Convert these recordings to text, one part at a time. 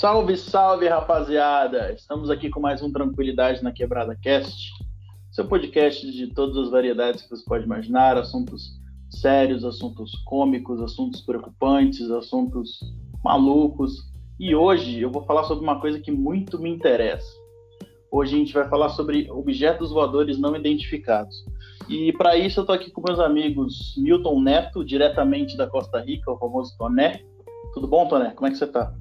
Salve, salve, rapaziada! Estamos aqui com mais um Tranquilidade na Quebrada Cast, seu podcast de todas as variedades que você pode imaginar, assuntos sérios, assuntos cômicos, assuntos preocupantes, assuntos malucos. E hoje eu vou falar sobre uma coisa que muito me interessa. Hoje a gente vai falar sobre objetos voadores não identificados. E para isso eu estou aqui com meus amigos Milton Neto, diretamente da Costa Rica, o famoso Toné. Tudo bom, Toné? Como é que você está?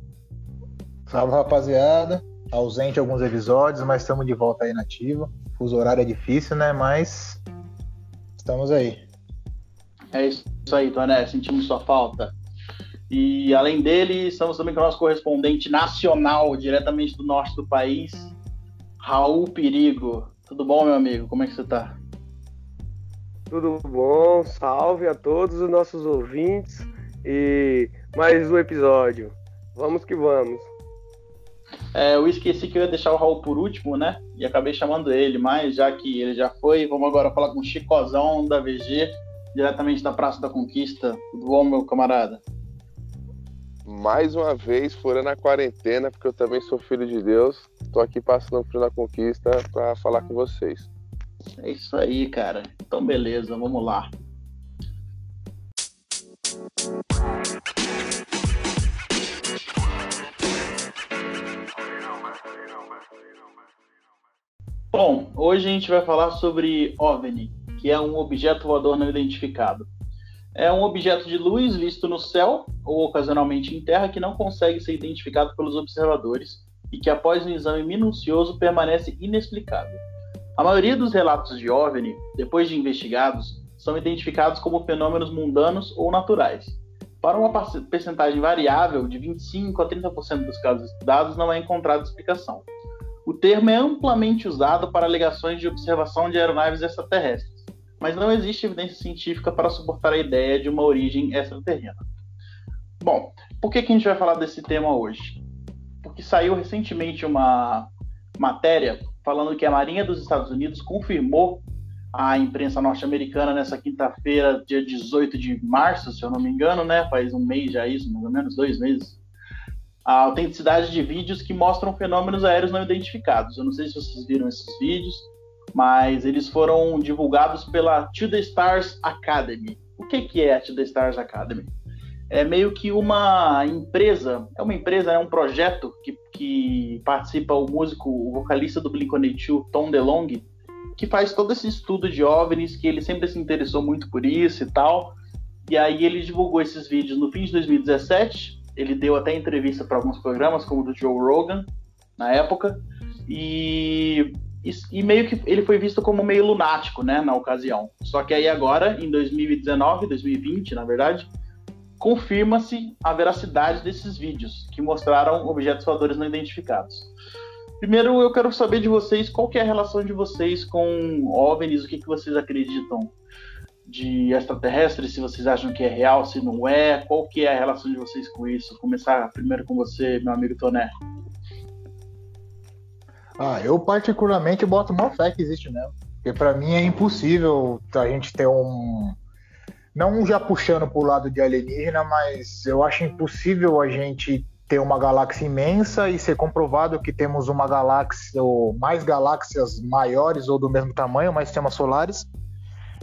Salve, rapaziada. Ausente alguns episódios, mas estamos de volta aí nativa. Fuso horário é difícil, né? Mas estamos aí. É isso aí, Toné. Sentimos sua falta. E além dele, estamos também com o nosso correspondente nacional, diretamente do norte do país, Raul Perigo. Tudo bom, meu amigo? Como é que você está? Tudo bom? Salve a todos os nossos ouvintes e mais um episódio. Vamos que vamos. É, eu esqueci que eu ia deixar o Raul por último, né? E acabei chamando ele, mas já que ele já foi, vamos agora falar com o Chicozão da VG, diretamente da Praça da Conquista. Tudo bom, meu camarada? Mais uma vez, fora na quarentena, porque eu também sou filho de Deus. Tô aqui passando frio na Conquista para falar com vocês. É isso aí, cara. Então, beleza, vamos lá. Bom, hoje a gente vai falar sobre OVNI, que é um objeto voador não identificado. É um objeto de luz visto no céu ou ocasionalmente em terra que não consegue ser identificado pelos observadores e que após um exame minucioso permanece inexplicável. A maioria dos relatos de OVNI, depois de investigados, são identificados como fenômenos mundanos ou naturais. Para uma percentagem variável de 25 a 30% dos casos estudados, não é encontrada explicação. O termo é amplamente usado para alegações de observação de aeronaves extraterrestres, mas não existe evidência científica para suportar a ideia de uma origem extraterrena. Bom, por que, que a gente vai falar desse tema hoje? Porque saiu recentemente uma matéria falando que a Marinha dos Estados Unidos confirmou à imprensa norte-americana nessa quinta-feira, dia 18 de março, se eu não me engano, né? Faz um mês já isso, mais ou menos, dois meses, a autenticidade de vídeos que mostram fenômenos aéreos não identificados. Eu não sei se vocês viram esses vídeos, mas eles foram divulgados pela To The Stars Academy. O que, que é a To The Stars Academy? É meio que uma empresa, é uma empresa, é um projeto que, que participa o músico, o vocalista do Blink-182, Tom DeLonge, que faz todo esse estudo de OVNIs, que ele sempre se interessou muito por isso e tal. E aí ele divulgou esses vídeos no fim de 2017, ele deu até entrevista para alguns programas, como o do Joe Rogan, na época, e, e, e, meio que ele foi visto como meio lunático, né, na ocasião. Só que aí agora, em 2019, 2020, na verdade, confirma-se a veracidade desses vídeos, que mostraram objetos voadores não identificados. Primeiro, eu quero saber de vocês qual que é a relação de vocês com OVNIs, o que, que vocês acreditam de extraterrestres, se vocês acham que é real, se não é, qual que é a relação de vocês com isso? Vou começar primeiro com você, meu amigo Toné. Ah, eu particularmente boto uma fé que existe mesmo. Porque para mim é impossível a gente ter um. Não já puxando pro lado de alienígena, mas eu acho impossível a gente ter uma galáxia imensa e ser comprovado que temos uma galáxia ou mais galáxias maiores ou do mesmo tamanho, mais sistemas solares,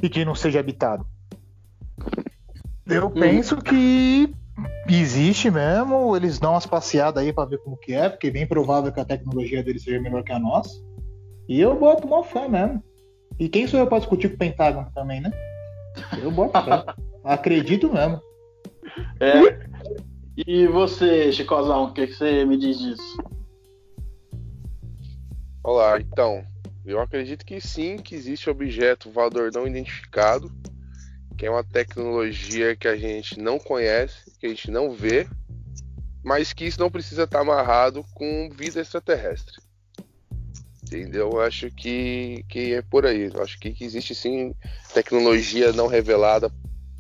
e que não seja habitado. Eu hum. penso que existe mesmo, eles dão umas passeadas aí para ver como que é, porque é bem provável que a tecnologia deles seja melhor que a nossa. E eu boto uma fé mesmo. E quem sou eu para discutir com o Pentágono também, né? Eu boto fé. Acredito mesmo. É. E você, Chicozão, o que, que você me diz disso? Olá, então, eu acredito que sim, que existe objeto voador não identificado, que é uma tecnologia que a gente não conhece, que a gente não vê, mas que isso não precisa estar amarrado com vida extraterrestre. Entendeu? Eu acho que, que é por aí. Eu acho que, que existe sim tecnologia não revelada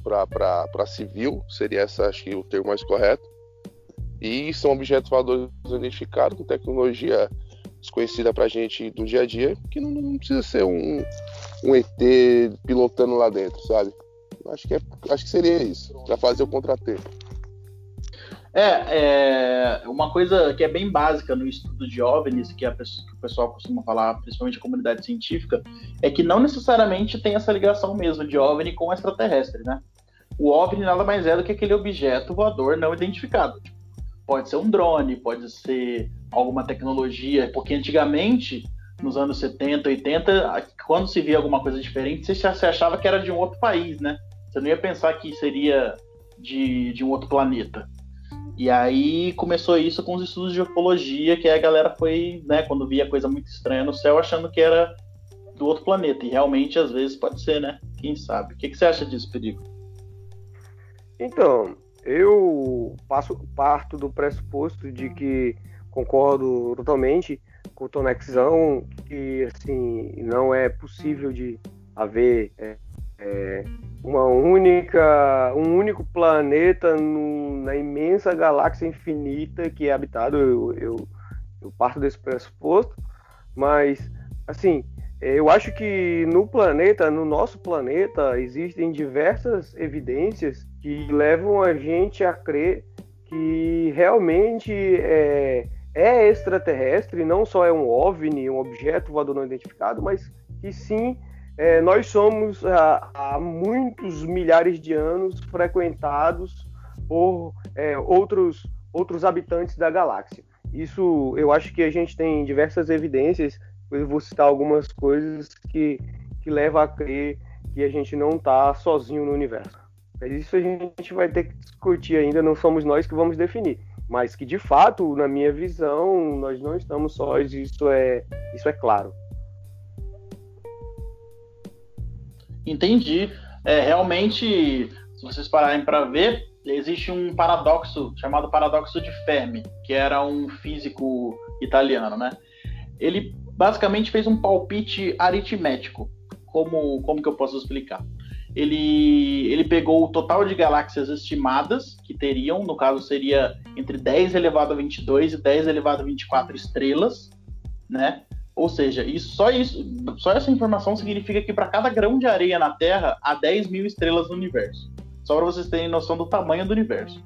para civil, seria essa acho que o termo mais correto. E são objetos voadores identificados com tecnologia desconhecida pra gente do dia a dia, que não, não precisa ser um, um ET pilotando lá dentro, sabe? Acho que, é, acho que seria isso, para fazer o contratempo. É, é, uma coisa que é bem básica no estudo de OVNIs, que, pessoa, que, o pessoal costuma falar, principalmente a comunidade científica, é que não necessariamente tem essa ligação mesmo de OVNI com extraterrestre, né? O OVNI nada mais é do que aquele objeto voador não identificado. Pode ser um drone, pode ser alguma tecnologia, porque antigamente, nos anos 70, 80, quando se via alguma coisa diferente, você achava que era de um outro país, né? Você não ia pensar que seria de, de um outro planeta. E aí começou isso com os estudos de ufologia, que a galera foi, né, quando via coisa muito estranha no céu, achando que era do outro planeta. E realmente, às vezes, pode ser, né? Quem sabe? O que, que você acha disso, Perigo? Então, eu passo, parto do pressuposto de que concordo totalmente com o Tonexão, que assim, não é possível de haver é, é, uma única, um único planeta no, na imensa galáxia infinita que é habitado. Eu, eu, eu parto desse pressuposto, mas assim, eu acho que no planeta, no nosso planeta, existem diversas evidências que levam a gente a crer que realmente é, é extraterrestre, não só é um OVNI, um objeto voador não identificado, mas que sim é, nós somos há, muitos milhares de anos frequentados por é, outros, outros habitantes da galáxia. Isso eu acho que a gente tem diversas evidências, eu vou citar algumas coisas que, que levam a crer que a gente não está sozinho no universo. Mas isso a gente vai ter que discutir ainda, não somos nós que vamos definir. Mas que de fato, na minha visão, nós não estamos sós, isso é, isso é claro. Entendi. É, realmente, se vocês pararem para ver, existe um paradoxo chamado paradoxo de Fermi, que era um físico italiano, né? Ele basicamente fez um palpite aritmético. Como, como que eu posso explicar? Ele, ele pegou o total de galáxias estimadas que teriam, no caso seria entre 10 elevado a 22 e 10 elevado a 24 estrelas, né? Ou seja, isso, só, isso, só essa informação significa que para cada grão de areia na Terra há 10 mil estrelas no universo. Só para vocês terem noção do tamanho do universo.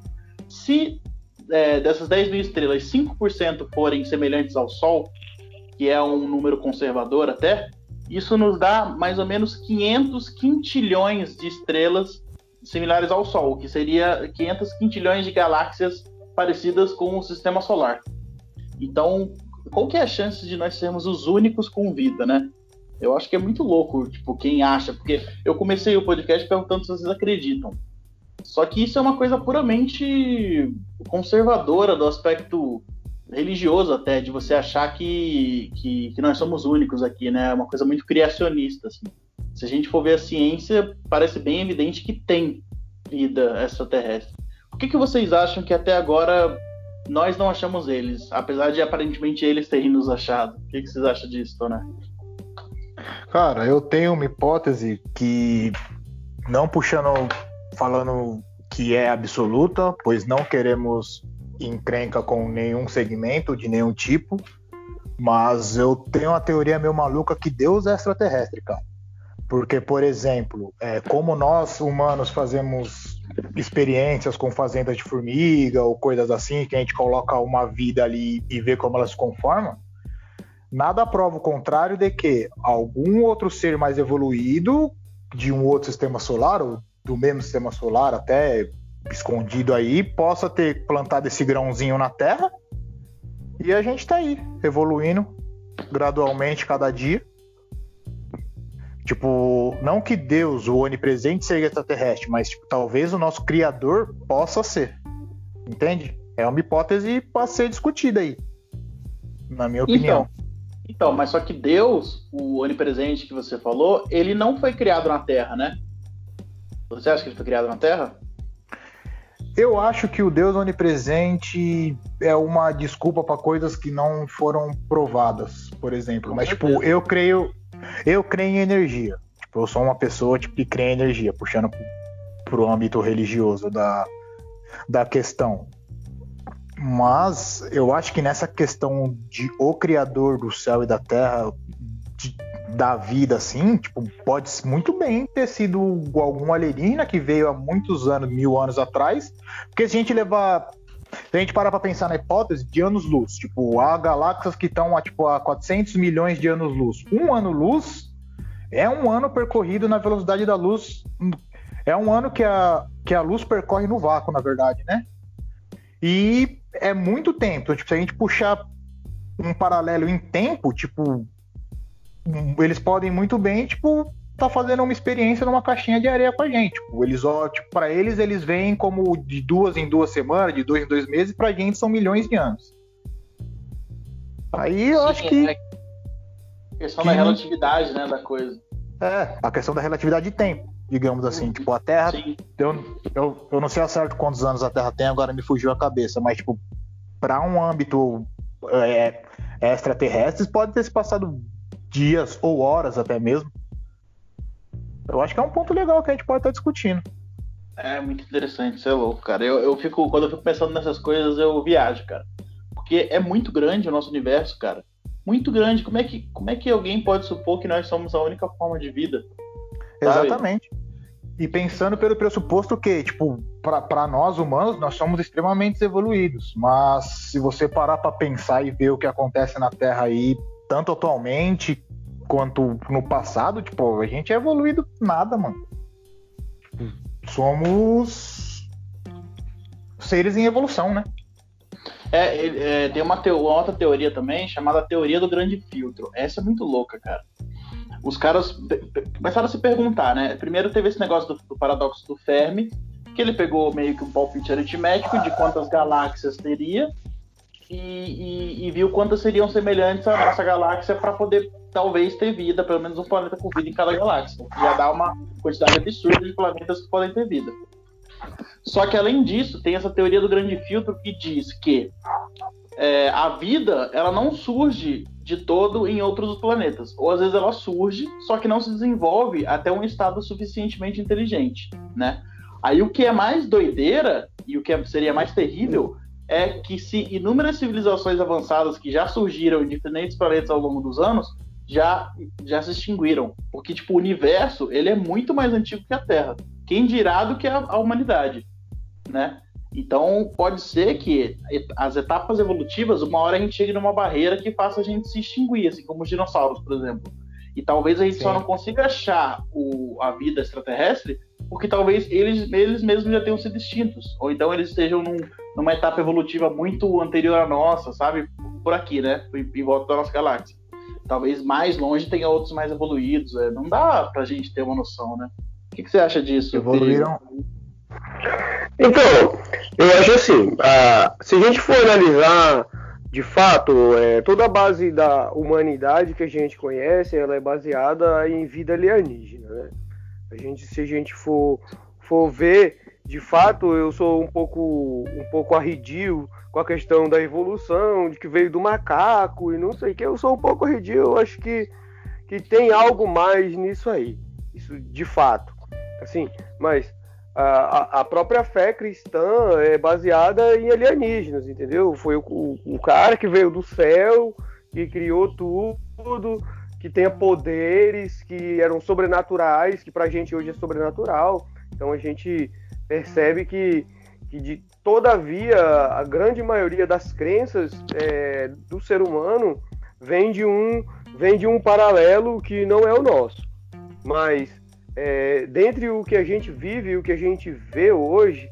Se é, dessas 10 mil estrelas, 5% forem semelhantes ao Sol, que é um número conservador até, isso nos dá mais ou menos 500 quintilhões de estrelas similares ao Sol, que seria 500 quintilhões de galáxias parecidas com o Sistema Solar. Então, qual que é a chance de nós sermos os únicos com vida, né? Eu acho que é muito louco, tipo, quem acha, porque eu comecei o podcast perguntando se vocês acreditam. Só que isso é uma coisa puramente conservadora do aspecto religioso até, de você achar que, que, que nós somos únicos aqui, né? É uma coisa muito criacionista, assim. Se a gente for ver a ciência, parece bem evidente que tem vida extraterrestre. O que, que vocês acham que até agora nós não achamos eles, apesar de aparentemente eles terem nos achado. O que, que vocês acham disso, Toné? Cara, eu tenho uma hipótese que, não puxando, falando que é absoluta, pois não queremos encrenca com nenhum segmento, de nenhum tipo, mas eu tenho uma teoria meio maluca que Deus é extraterrestre, cara. Porque, por exemplo, é, como nós humanos fazemos experiências com fazendas de formiga ou coisas assim, que a gente coloca uma vida ali e vê como ela se conforma, nada prova o contrário de que algum outro ser mais evoluído de um outro sistema solar, ou do mesmo sistema solar, até escondido aí, possa ter plantado esse grãozinho na Terra e a gente está aí, evoluindo gradualmente cada dia Tipo, não que Deus, o onipresente, seja extraterrestre, mas tipo, talvez o nosso criador possa ser. Entende? É uma hipótese para ser discutida aí. Na minha opinião. Então, então, mas só que Deus, o onipresente que você falou, ele não foi criado na Terra, né? Você acha que ele foi criado na Terra? Eu acho que o Deus onipresente é uma desculpa para coisas que não foram provadas, por exemplo. Com Mas, tipo, certeza. tipo, eu creio, eu creio em energia. Tipo, eu sou uma pessoa tipo, que crê em energia, puxando pro, pro âmbito religioso da, da questão. Mas eu acho que nessa questão de o criador do céu e da terra, de, da vida, assim, tipo, pode muito bem ter sido algum alienígena que veio há muitos anos, mil anos atrás. Porque se a gente levar Se a gente parar para pensar na hipótese de anos-luz, tipo, há galáxias que estão a, tipo, a 400 milhões de anos-luz. Um ano-luz é um ano percorrido na velocidade da luz. É um ano que a, que a luz percorre no vácuo, na verdade, né? E é muito tempo. Tipo, se a gente puxar um paralelo em tempo, tipo, eles podem muito bem, tipo, tá fazendo uma experiência numa caixinha de areia com a gente. Tipo, eles, ó, tipo, para eles, eles vêm como de duas em duas semanas, de dois em dois meses, pra gente são milhões de anos. Aí eu Sim, acho que. É a questão que... da relatividade, né, da coisa. É, a questão da relatividade de tempo, digamos assim. Uhum. Tipo, a Terra. Eu, eu, eu não sei a certo quantos anos a Terra tem, agora me fugiu a cabeça, mas, tipo, para um âmbito é, extraterrestres, pode ter se passado dias ou horas até mesmo. Eu acho que é um ponto legal que a gente pode estar discutindo. É muito interessante, isso é louco, cara. Eu, eu fico, quando eu fico pensando nessas coisas, eu viajo, cara. Porque é muito grande o nosso universo, cara. Muito grande. Como é que, como é que alguém pode supor que nós somos a única forma de vida? Sabe? Exatamente. E pensando pelo pressuposto que, tipo, para nós humanos, nós somos extremamente evoluídos. Mas se você parar para pensar e ver o que acontece na Terra aí, tanto atualmente quanto no passado, tipo, a gente é evoluído nada, mano. Somos seres em evolução, né? É, é tem uma, uma, outra teoria também chamada teoria do grande filtro. Essa é muito louca, cara os caras começaram a se perguntar, né? Primeiro teve esse negócio do, do, paradoxo do Fermi, que ele pegou meio que um palpite aritmético de quantas galáxias teria e, e, e viu quantas seriam semelhantes à nossa galáxia para poder talvez ter vida, pelo menos um planeta com vida em cada galáxia. Já dá uma quantidade absurda de planetas que podem ter vida. Só que além disso, tem essa teoria do grande filtro que diz que é, a vida ela não surge de todo em outros planetas. Ou às vezes ela surge, só que não se desenvolve até um estado suficientemente inteligente, né? Aí o que é mais doideira e o que é, seria mais terrível é que se inúmeras civilizações avançadas que já surgiram em diferentes planetas ao longo dos anos já já se extinguiram, porque tipo o universo ele é muito mais antigo que a Terra. Quem dirá do que a, a humanidade, né? Então, pode ser que as etapas evolutivas, uma hora a gente chegue numa barreira que faça a gente se extinguir, assim como os dinossauros, por exemplo. E talvez a gente Sim. só não consiga achar o, a vida extraterrestre porque talvez eles, eles mesmos já tenham sido extintos. Ou então eles estejam num, numa etapa evolutiva muito anterior à nossa, sabe? Por aqui, né? Em, em volta da nossa galáxia. Talvez mais longe tenha outros mais evoluídos. É. Não dá pra gente ter uma noção, né? O que, que você acha disso? Evoluíram, então, eu acho assim, se a gente for analisar de fato, é, toda a base da humanidade que a gente conhece, ela é baseada em vida alienígena, né? A gente, se a gente for, for ver, de fato, eu sou um pouco, um pouco arredio com a questão da evolução, de que veio do macaco e não sei o que. Eu sou um pouco arredio, eu acho que, que tem algo mais nisso aí. Isso de fato. Assim, mas a, a própria fé cristã é baseada em alienígenas, entendeu? Foi o, o, o cara que veio do céu, que criou tudo, que tenha poderes que eram sobrenaturais, que pra gente hoje é sobrenatural. Então a gente percebe que, que de todavia a grande maioria das crenças é, do ser humano vem de um vem de um paralelo que não é o nosso. Mas é, dentre o que a gente vive e o que a gente vê hoje,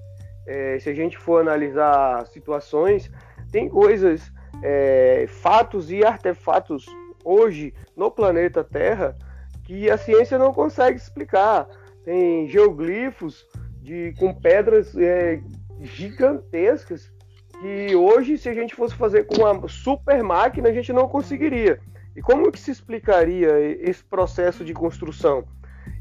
é, se a gente for analisar situações, tem coisas, é, fatos e artefatos hoje no planeta Terra que a ciência não consegue explicar. Tem geoglifos de, com pedras é, gigantescas que hoje, se a gente fosse fazer com uma super máquina, a gente não conseguiria. E como que se explicaria esse processo de construção?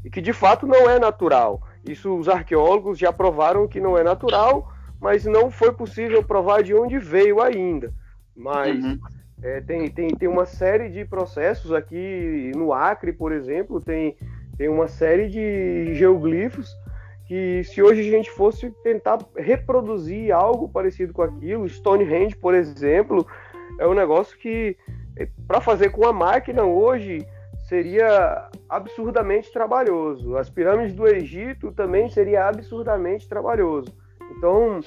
e que de fato não é natural. Isso os arqueólogos já provaram que não é natural, mas não foi possível provar de onde veio ainda. Mas uhum. É, tem, tem, tem uma série de processos aqui no Acre, por exemplo, tem, tem uma série de geoglifos que se hoje a gente fosse tentar reproduzir algo parecido com aquilo, Stonehenge, por exemplo, é um negócio que é, para fazer com a máquina hoje seria absurdamente trabalhoso. As pirâmides do Egito também seria absurdamente trabalhoso. Então,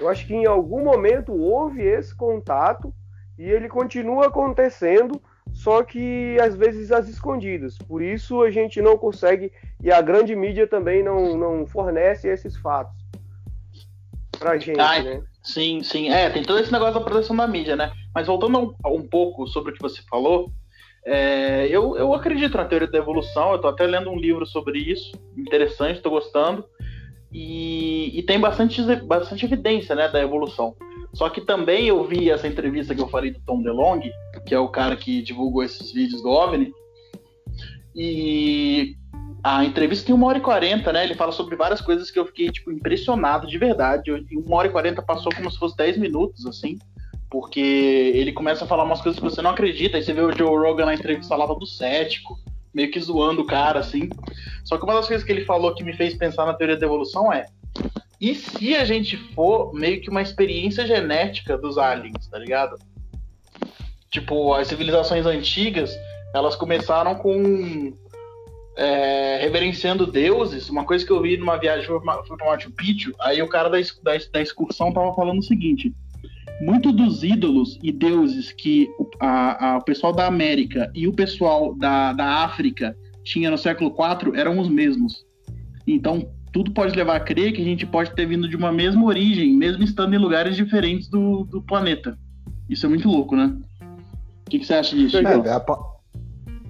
Eu acho que em algum momento houve esse contato e ele continua acontecendo, só que às vezes às escondidas. Por isso a gente não consegue e a grande mídia também não, não fornece esses fatos pra gente, Ai, né? Sim, sim. É, tem todo esse negócio da proteção da mídia, né? Mas voltando um, um pouco sobre o que você falou, é, eu, eu acredito na teoria da evolução, eu tô até lendo um livro sobre isso, interessante, tô gostando. E, e, tem bastante, bastante evidência né, da evolução. Só que também eu vi essa entrevista que eu falei do Tom DeLong, que é o cara que divulgou esses vídeos do OVNI, e a entrevista tem uma hora e quarenta, né? Ele fala sobre várias coisas que eu fiquei, tipo, impressionado de verdade. Uma hora e quarenta passou como se fosse dez minutos, assim. Porque ele começa a falar umas coisas que você não acredita. Aí você vê o Joe Rogan na entrevista lá do cético, meio que zoando o cara, assim. Só que uma das coisas que ele falou que me fez pensar na teoria da evolução é: e se a gente for meio que uma experiência genética dos aliens, tá ligado? Tipo, as civilizações antigas, elas começaram com é, reverenciando deuses, uma coisa que eu vi numa viagem foi para Machu Picchu, aí o cara da, da, da excursão tava falando o seguinte: muito dos ídolos e deuses que a, a, o pessoal da América e o pessoal da, da África tinha no século IV eram os mesmos. Então, tudo pode levar a crer que a gente pode ter vindo de uma mesma origem, mesmo estando em lugares diferentes do, do planeta. Isso é muito louco, né? O que, que você acha disso? É, é a,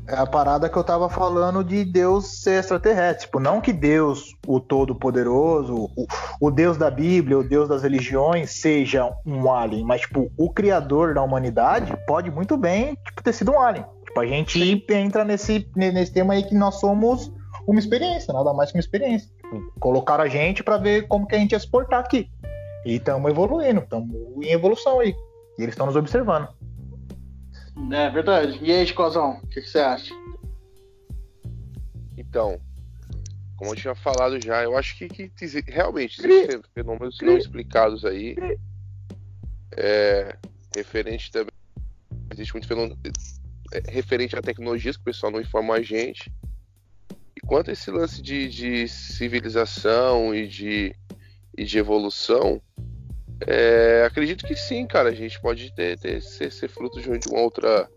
é a parada que eu tava falando de Deus ser extraterrestre. Tipo, não que Deus, o Todo-Poderoso, o, o, Deus da Bíblia, o Deus das religiões, seja um alien, mas, tipo, o Criador da humanidade pode muito bem tipo, ter sido um alien. Tipo, a gente Sim. entra nesse, nesse tema aí que nós somos uma experiência, nada mais que uma experiência. Tipo, colocaram a gente para ver como que a gente ia se portar aqui. E estamos evoluindo, estamos em evolução aí. E eles estão nos observando. É verdade. E aí, Chicozão, o que, que, você acha? Então, como eu tinha falado já, eu acho que, que realmente existem fenômenos não explicados aí. É, referente também. Existe muito fenômeno é, referente a tecnologias que o pessoal não informa a gente. E quanto a esse lance de, de civilização e de, e de evolução, é, acredito que sim, cara. A gente pode ter, ter ser, ser, fruto de, uma outra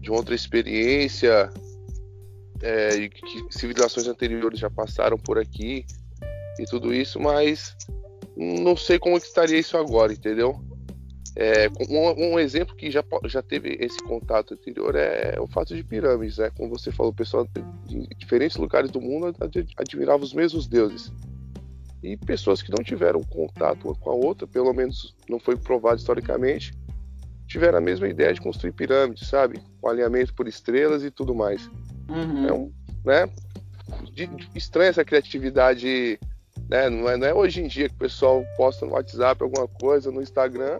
de uma outra experiência é, que civilizações anteriores já passaram por aqui e tudo isso, mas não sei como que estaria isso agora, entendeu? É, um, um, exemplo que já, já teve esse contato anterior é o fato de pirâmides, né? Como você falou, o pessoal de diferentes lugares do mundo admirava os mesmos deuses. E pessoas que não tiveram contato uma com a outra, pelo menos não foi provado historicamente, tiveram a mesma ideia de construir pirâmides, sabe? Com alinhamento por estrelas e tudo mais. Uhum. É né? De, de, estranha essa criatividade, né? Não é, não é hoje em dia que o pessoal posta no WhatsApp alguma coisa, no Instagram,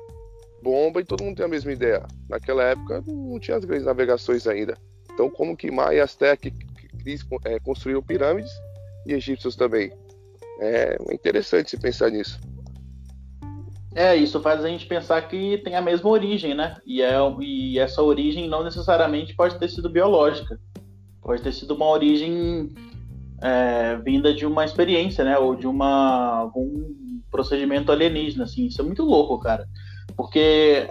bomba e todo mundo tem a mesma ideia. Naquela época não tinha as grandes navegações ainda. Então, como que Maia e Azteca é, construíram pirâmides e egípcios também? É interessante se pensar nisso. É, isso faz a gente pensar que tem a mesma origem, né? E, é, e essa origem não necessariamente pode ter sido biológica. Pode ter sido uma origem é, vinda de uma experiência, né? Ou de uma, algum procedimento alienígena, assim. Isso é muito louco, cara. Porque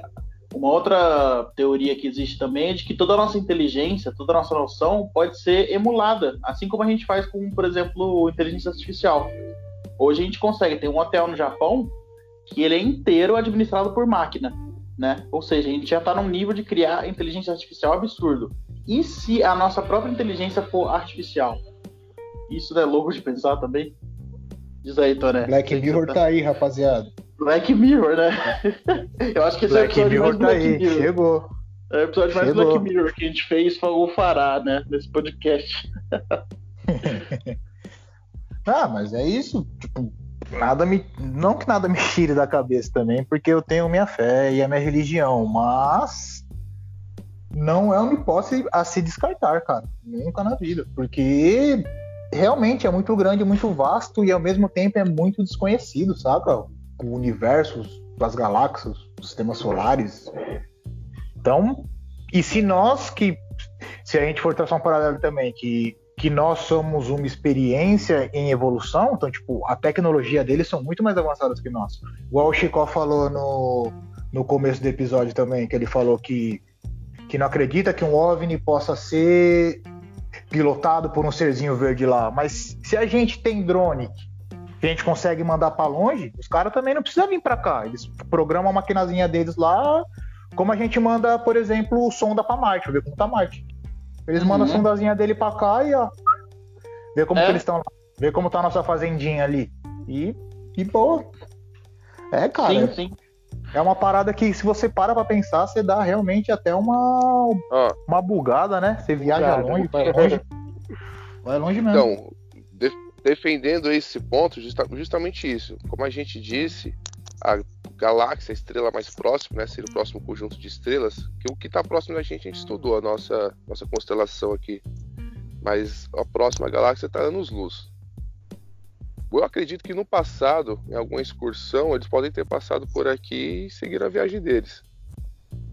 uma outra teoria que existe também é de que toda a nossa inteligência, toda a nossa noção pode ser emulada, assim como a gente faz com, por exemplo, inteligência artificial. Hoje a gente consegue ter um hotel no Japão que ele é inteiro administrado por máquina, né? Ou seja, a gente já está num nível de criar inteligência artificial absurdo. E se a nossa própria inteligência for artificial? Isso não é louco de pensar também? Diz aí, Toné. Black Mirror tá aí, rapaziada. Black Mirror, né? Eu acho que esse Black é o episódio Mirror mais tá Black aí. Mirror. Chegou. É o episódio Chegou. mais Black Mirror que a gente fez, falou fará, né? Nesse podcast. Ah, mas é isso. Tipo, nada me. Não que nada me tire da cabeça também, porque eu tenho minha fé e a minha religião, mas não é uma hipótese a se descartar, cara. Nunca na vida. Porque realmente é muito grande, muito vasto e ao mesmo tempo é muito desconhecido, saca? O universo, as galáxias, os sistemas solares. Então, e se nós que. Se a gente for traçar um paralelo também, que que nós somos uma experiência em evolução, então, tipo, a tecnologia deles são muito mais avançadas que nós. Igual o Chico falou no, no começo do episódio também, que ele falou que, que não acredita que um OVNI possa ser pilotado por um serzinho verde lá. Mas se a gente tem drone a gente consegue mandar para longe, os caras também não precisam vir para cá. Eles programam a maquinazinha deles lá, como a gente manda, por exemplo, o sonda para Marte, ver como tá Marte. Eles mandam uhum. a sondazinha dele para cá e ó, ver como é. que eles estão lá, ver como tá a nossa fazendinha ali. E, e boa. É, cara. Sim, sim. É uma parada que, se você para pra pensar, você dá realmente até uma, ah. uma bugada, né? Você viaja longe, vai longe. Vai longe mesmo. Então, defendendo esse ponto, justa justamente isso. Como a gente disse, a galáxia, a estrela mais próxima, né? Seria o próximo conjunto de estrelas, que o que está próximo da gente, a gente estudou a nossa, nossa constelação aqui. Mas a próxima galáxia está anos-luz. Eu acredito que no passado, em alguma excursão, eles podem ter passado por aqui e seguir a viagem deles.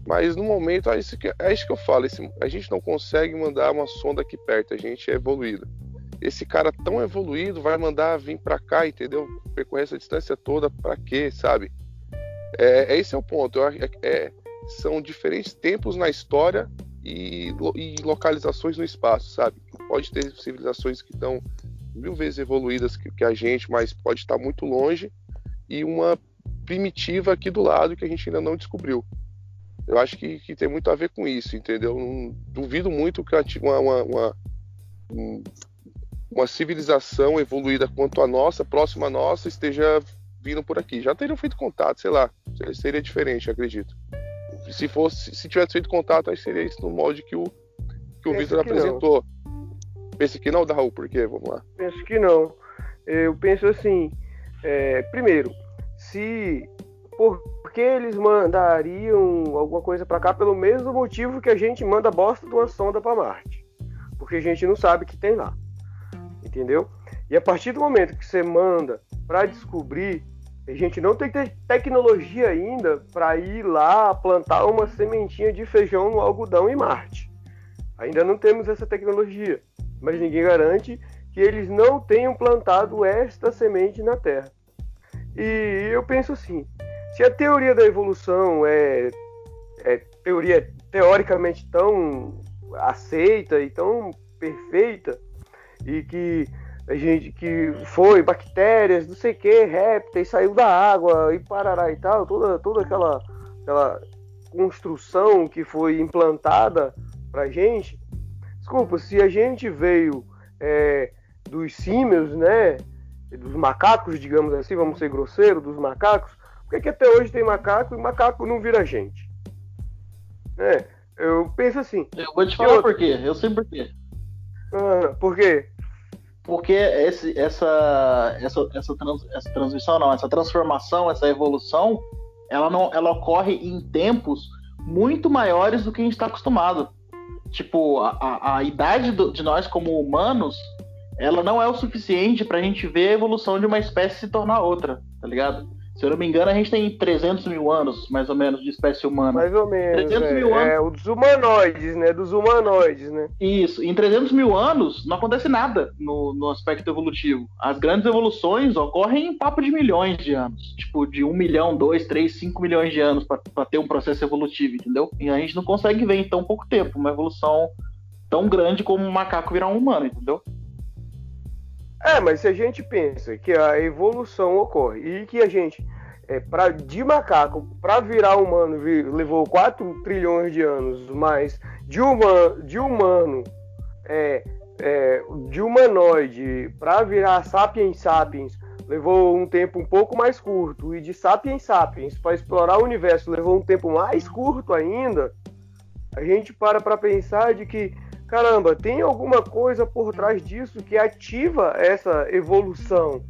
Mas no momento, é isso que, é isso que eu falo: esse, a gente não consegue mandar uma sonda aqui perto, a gente é evoluído. Esse cara tão evoluído vai mandar vir para cá, entendeu? Percorrer essa distância toda para quê, sabe? É, esse é o ponto. É, é, são diferentes tempos na história e, e localizações no espaço, sabe? Pode ter civilizações que estão mil vezes evoluídas que, que a gente, mas pode estar muito longe, e uma primitiva aqui do lado que a gente ainda não descobriu. Eu acho que, que tem muito a ver com isso, entendeu? Duvido muito que uma, uma, uma, uma civilização evoluída quanto a nossa, próxima a nossa, esteja vindo por aqui. Já teriam feito contato, sei lá, seria diferente, acredito. Se fosse, se tivesse feito contato, aí seria isso no molde que o, que o Vitor apresentou. Não. Pensa que não, Raul, por quê? Vamos lá. Penso que não. Eu penso assim, é, primeiro, se por que eles mandariam alguma coisa para cá pelo mesmo motivo que a gente manda bosta de uma sonda para Marte? Porque a gente não sabe o que tem lá. Entendeu? E a partir do momento que você manda para descobrir, a gente não tem tecnologia ainda para ir lá plantar uma sementinha de feijão no algodão em Marte. Ainda não temos essa tecnologia mas ninguém garante que eles não tenham plantado esta semente na Terra. E eu penso assim: se a teoria da evolução é, é teoria teoricamente tão aceita e tão perfeita, e que a gente que foi bactérias, não sei o que, répteis, saiu da água e parará e tal, toda, toda aquela, aquela construção que foi implantada pra gente, Desculpa, se a gente veio é, dos símios, né? Dos macacos, digamos assim, vamos ser grosseiros, dos macacos, por que, que até hoje tem macaco e macaco não vira gente? É, eu penso assim. Eu vou te falar eu... por quê. Eu sei por quê. Ah, por quê? Porque esse, essa, essa, essa, trans, essa transmissão, não, essa transformação, essa evolução, ela, não, ela ocorre em tempos muito maiores do que a gente está acostumado tipo, a, a idade do, de nós como humanos, ela não é o suficiente pra gente ver a evolução de uma espécie se tornar outra, tá ligado? Se eu não me engano, a gente tem 300 mil anos, mais ou menos, de espécie humana. Mais ou menos. 300 é, mil anos. É, dos humanoides, né? Dos humanoides, né? Isso. Em 300 mil anos, não acontece nada no, no aspecto evolutivo. As grandes evoluções ocorrem em papo de milhões de anos. Tipo, de 1 milhão, 2, 3, 5 milhões de anos para ter um processo evolutivo, entendeu? E a gente não consegue ver em tão pouco tempo uma evolução tão grande como um macaco virar um humano, entendeu? É, mas se a gente pensa que a evolução ocorre e que a gente, é, pra, de macaco para virar humano, vir, levou 4 trilhões de anos, mas de, uma, de humano, é, é, de humanoide para virar sapiens sapiens levou um tempo um pouco mais curto, e de sapiens sapiens para explorar o universo levou um tempo mais curto ainda, a gente para para pensar de que caramba, tem alguma coisa por trás disso que ativa essa evolução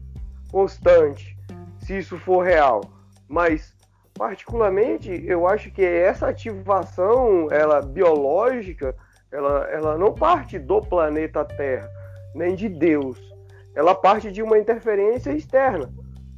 constante, se isso for real. Mas particularmente, eu acho que essa ativação, ela biológica, ela, ela não parte do planeta Terra, nem de Deus. Ela parte de uma interferência externa.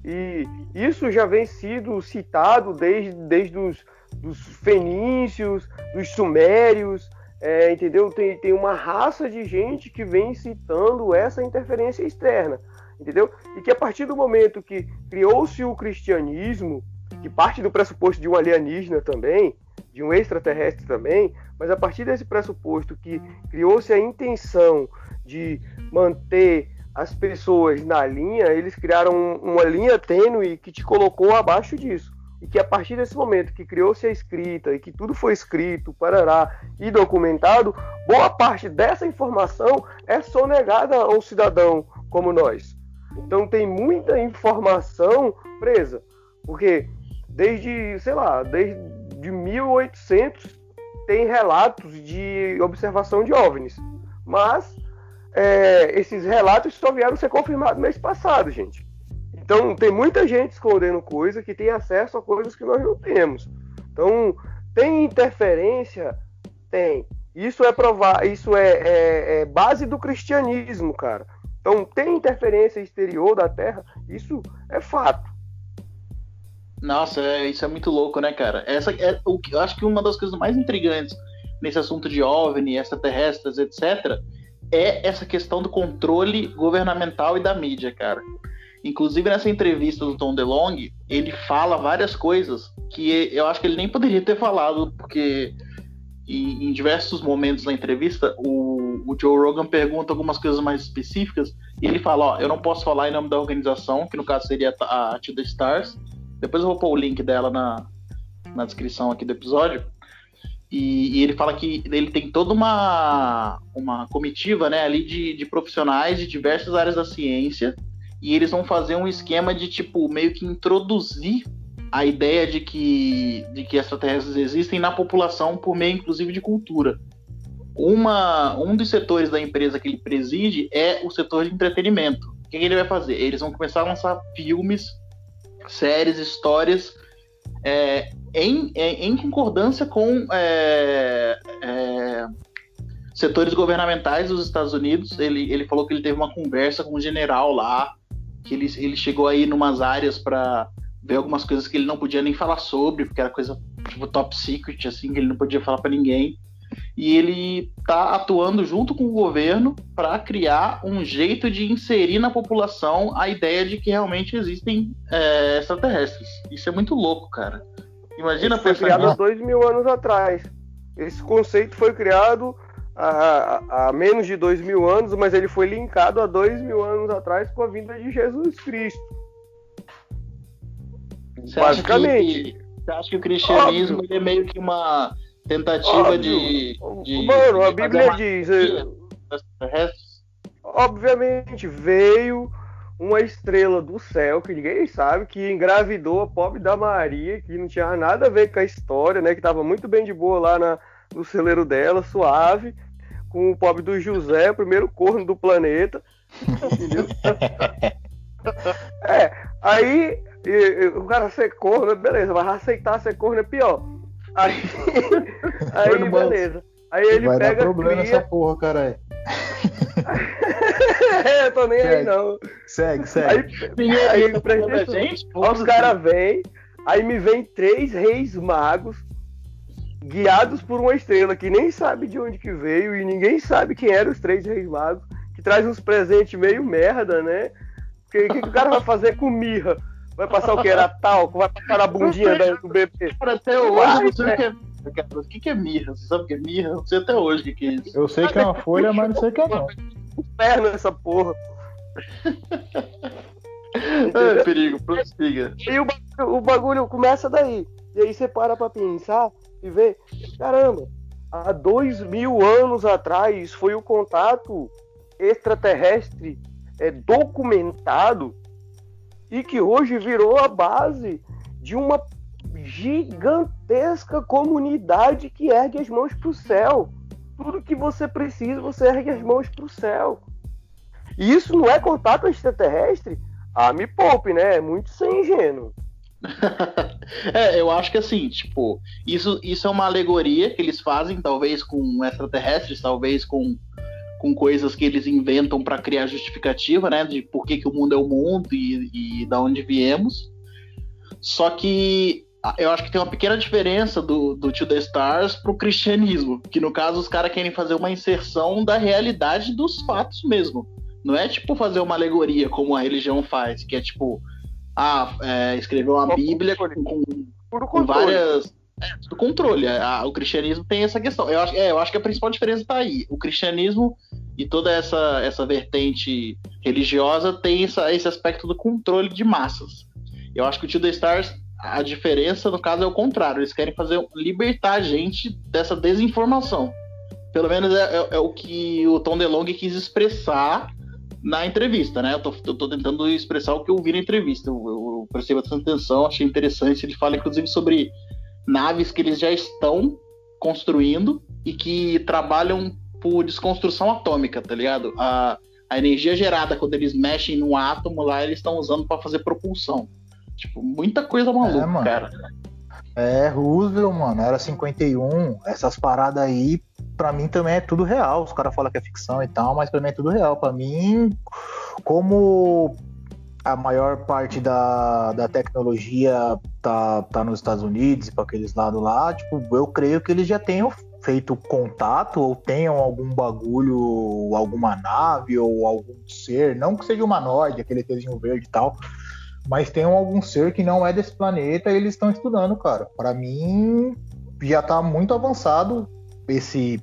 E isso já vem sido citado desde, desde os dos fenícios, dos sumérios, é, entendeu? Tem, tem uma raça de gente que vem citando essa interferência externa, entendeu? E que a partir do momento que criou-se o cristianismo, que parte do pressuposto de um alienígena também, de um extraterrestre também, mas a partir desse pressuposto que criou-se a intenção de manter as pessoas na linha, eles criaram uma linha tênue que te colocou abaixo disso e que a partir desse momento que criou-se a escrita e que tudo foi escrito, parará, e documentado, boa parte dessa informação é sonegada ao cidadão como nós. Então tem muita informação presa, porque desde, sei lá, desde 1800 tem relatos de observação de OVNIs, mas é, esses relatos só vieram ser confirmados mês passado, gente. Então, tem muita gente escondendo coisa que tem acesso a coisas que nós não temos. Então, tem interferência? Tem. Isso é provar, isso é, é, é base do cristianismo, cara. Então, tem interferência exterior da Terra? Isso é fato. Nossa, é, isso é muito louco, né, cara? Essa é o que eu acho que uma das coisas mais intrigantes nesse assunto de OVNI, extraterrestres, etc., é essa questão do controle governamental e da mídia, cara. Inclusive nessa entrevista do Tom DeLonge, ele fala várias coisas que eu acho que ele nem poderia ter falado, porque em, em diversos momentos da entrevista o, o, Joe Rogan pergunta algumas coisas mais específicas e ele fala: Ó, eu não posso falar em nome da organização, que no caso seria a To The Stars. Depois eu vou pôr o link dela na, na descrição aqui do episódio. E, e, ele fala que ele tem toda uma, uma comitiva né, ali de, de profissionais de diversas áreas da ciência e eles vão fazer um esquema de tipo meio que introduzir a ideia de que de que extraterrestres existem na população por meio inclusive de cultura. Uma, um dos setores da empresa que ele preside é o setor de entretenimento. O que, que ele vai fazer? Eles vão começar a lançar filmes, séries, histórias é, em, em, em, concordância com é, é, setores governamentais dos Estados Unidos. Ele, ele falou que ele teve uma conversa com um general lá que ele, ele chegou aí numas áreas para ver algumas coisas que ele não podia nem falar sobre, porque era coisa tipo top secret, assim, que ele não podia falar para ninguém. E ele tá atuando junto com o governo para criar um jeito de inserir na população a ideia de que realmente existem é, extraterrestres. Isso é muito louco, cara. Imagina Isso foi criado há dois mil anos atrás. Esse conceito foi criado há, menos de dois mil anos, mas ele foi linkado há dois mil anos atrás com a vinda de Jesus Cristo. Você Basicamente. Acha que, você acha que o cristianismo é meio que uma tentativa de, de, Mano, a Bíblia diz. É, obviamente, veio uma estrela do céu que ninguém sabe, que engravidou a pobre da Maria, que não tinha nada a ver com a história, né? Que estava muito bem de boa lá na, no celeiro dela, suave com o pobre do José, o primeiro corno do planeta. Entendeu? é, aí e, e, o cara ser corno, beleza, mas aceitar ser corno é pior. Aí, aí beleza. Aí ele Vai pega. Dar problema cria... essa porra, caralho. é, tô nem segue, aí não. Segue, segue. Aí, aí, aí presta gente, os caras vêm, aí me vem três reis magos guiados por uma estrela que nem sabe de onde que veio e ninguém sabe quem eram os três reis magos, que traz uns presentes meio merda, né? O que, que, o cara vai fazer com mirra? Vai passar o que era talco? Vai passar a bundinha do bebê? Cara, até hoje vai, não sei o que é. O que, é mirra? Você sabe o que é mirra? Não sei até hoje o que, que é isso. Eu sei que é uma folha, mas não sei o que é não. Inferno essa porra. é, perigo, prossiga. E o, o bagulho começa daí. E aí você para pra pensar e vê, caramba, há dois mil anos atrás foi o contato extraterrestre é, documentado e que hoje virou a base de uma gigantesca comunidade que ergue as mãos para o céu. Tudo que você precisa, você ergue as mãos para o céu. E isso não é contato extraterrestre? Ah, me poupe, né? É muito sem ingênuo. é, eu acho que assim, tipo, isso, isso é uma alegoria que eles fazem, talvez com extraterrestres, talvez com, com coisas que eles inventam para criar justificativa, né, de por que, que o mundo é o mundo e, e da onde viemos. Só que eu acho que tem uma pequena diferença do, do To The Stars pro cristianismo, que no caso os caras querem fazer uma inserção da realidade dos fatos mesmo. Não é tipo fazer uma alegoria como a religião faz, que é tipo, ah, é, escrever uma Bíblia com, com, com várias. É, do controle. A, o cristianismo tem essa questão. Eu acho, é, eu acho que a principal diferença está aí. O cristianismo e toda essa, essa vertente religiosa tem essa, esse aspecto do controle de massas. Eu acho que o Tio The Stars, a diferença, no caso, é o contrário. Eles querem fazer libertar a gente dessa desinformação. Pelo menos é, é, é o que o Tom DeLonge quis expressar na entrevista, né? Eu tô, eu tô, tentando expressar o que eu vi na entrevista. Eu, eu, eu prestei bastante atenção, achei interessante. Ele fala, inclusive, sobre naves que eles já estão construindo e que trabalham por desconstrução atômica, tá ligado? A, a energia gerada quando eles mexem no átomo lá, eles estão usando para fazer propulsão. Tipo, muita coisa maluca, é, cara. É, Roosevelt, mano, era 51. Essas paradas aí, pra mim também é tudo real. Os caras falam que é ficção e tal, mas pra mim é tudo real. Pra mim, como a maior parte da, da tecnologia tá, tá nos Estados Unidos e para aqueles lados lá, tipo, eu creio que eles já tenham feito contato ou tenham algum bagulho, alguma nave ou algum ser, não que seja humanoide, aquele tezinho verde e tal, mas tenham algum ser que não é desse planeta e eles estão estudando, cara. Para mim já tá muito avançado esse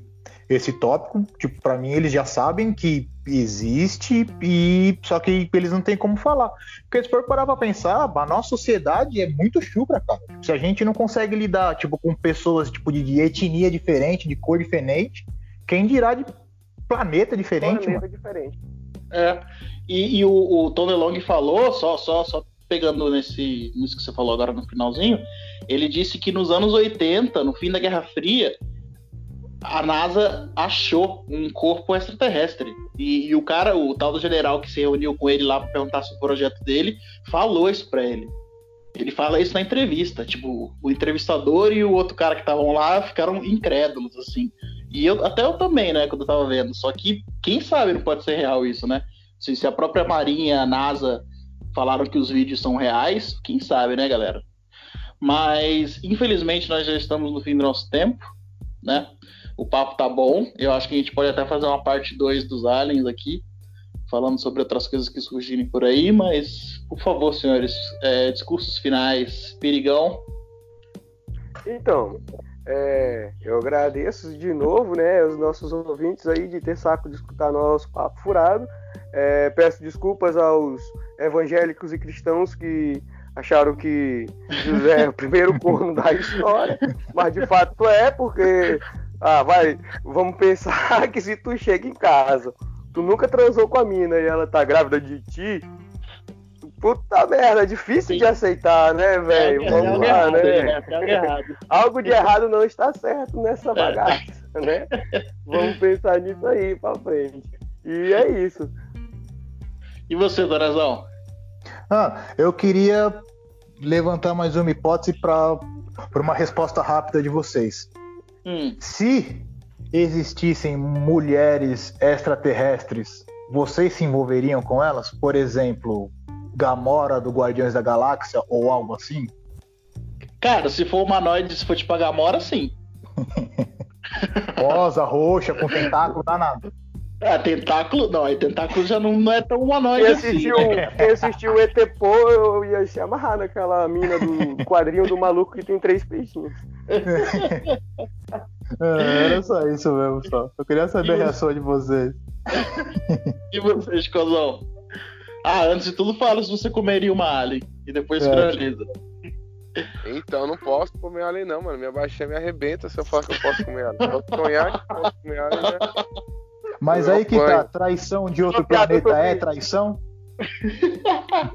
esse tópico, tipo, para mim eles já sabem que existe e só que eles não têm como falar. Porque se for parar pra pensar, a nossa sociedade é muito chucra, cara. Se a gente não consegue lidar, tipo, com pessoas, tipo, de, de etnia diferente, de cor diferente, quem dirá de planeta diferente, planeta mano. diferente. É. E, e o, o Tony Long falou, só, só, só pegando nesse, nisso que você falou agora no finalzinho, ele disse que nos anos 80, no fim da Guerra Fria, a NASA achou um corpo extraterrestre. E, e, o cara, o tal do general que se reuniu com ele lá para perguntar sobre o projeto dele, falou isso para ele. Ele fala isso na entrevista. Tipo, o entrevistador e o outro cara que estavam lá ficaram incrédulos, assim. E eu, até eu também, né, quando eu tava vendo. Só que, quem sabe não pode ser real isso, né? Se, se a própria Marinha, a NASA, falaram que os vídeos são reais, quem sabe, né, galera? Mas, infelizmente, nós já estamos no fim do nosso tempo, né? O papo tá bom. Eu acho que a gente pode até fazer uma parte 2 dos aliens aqui, falando sobre outras coisas que surgirem por aí, mas, por favor, senhores, é, discursos finais. Perigão. Então, é, eu agradeço de novo, né, os nossos ouvintes aí de ter saco de escutar nosso papo furado. É, peço desculpas aos evangélicos e cristãos que acharam que José é o primeiro corno da história, mas de fato é, porque ah, vai, vamos pensar que se tu chega em casa, tu nunca transou com a mina e ela tá grávida de ti, puta merda, é difícil Sim. de aceitar, né, velho? É, vamos é, lá, né? né? Algo de errado não está certo nessa é. bagaça, né? Vamos pensar nisso aí pra frente. E é isso. E você, Dorazão? Ah, eu queria levantar mais uma hipótese para uma resposta rápida de vocês. Hum. Se existissem mulheres extraterrestres, vocês se envolveriam com elas? Por exemplo, Gamora do Guardiões da Galáxia ou algo assim? Cara, se for humanoide, se for tipo a Gamora, sim. Rosa, roxa, com tentáculo, danado. É, tentáculo, não, aí tentáculo já não, não é tão humanoide assim. Né? Quem assistiu o ET Pô, eu ia se amarrar naquela mina do quadrinho do maluco que tem três peixinhos. É, era só isso mesmo, só. Eu queria saber a reação de vocês. E vocês, Cozão? Ah, antes de tudo, fala se você comeria uma alien e depois é. finaliza. Então, não posso comer alien, não, mano. Minha baixinha me arrebenta se eu falar que eu posso comer alien. Posso sonhar que posso comer alien, né? Mas aí que tá, traição de outro planeta é traição?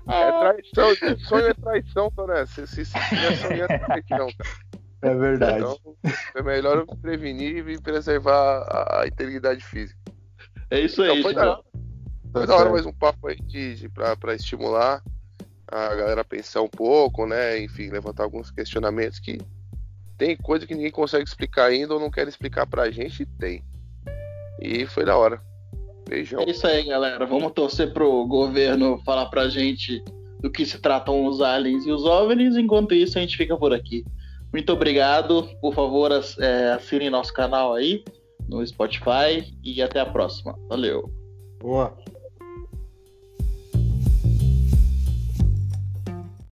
É traição, sonho é traição, Toné. Se, se, se tiver sonho é traição, cara. É verdade. Então, é melhor eu prevenir e preservar a, a integridade física. É isso aí, então, foi, da, foi da hora mais um papo aí de, de, pra, pra estimular a galera a pensar um pouco, né? Enfim, levantar alguns questionamentos que tem coisa que ninguém consegue explicar ainda ou não quer explicar pra gente, tem. E foi da hora. Beijão. É isso aí, galera. Vamos torcer pro governo falar pra gente do que se tratam os aliens e os OVNIs. Enquanto isso, a gente fica por aqui. Muito obrigado. Por favor, é, assinem nosso canal aí no Spotify e até a próxima. Valeu. Boa.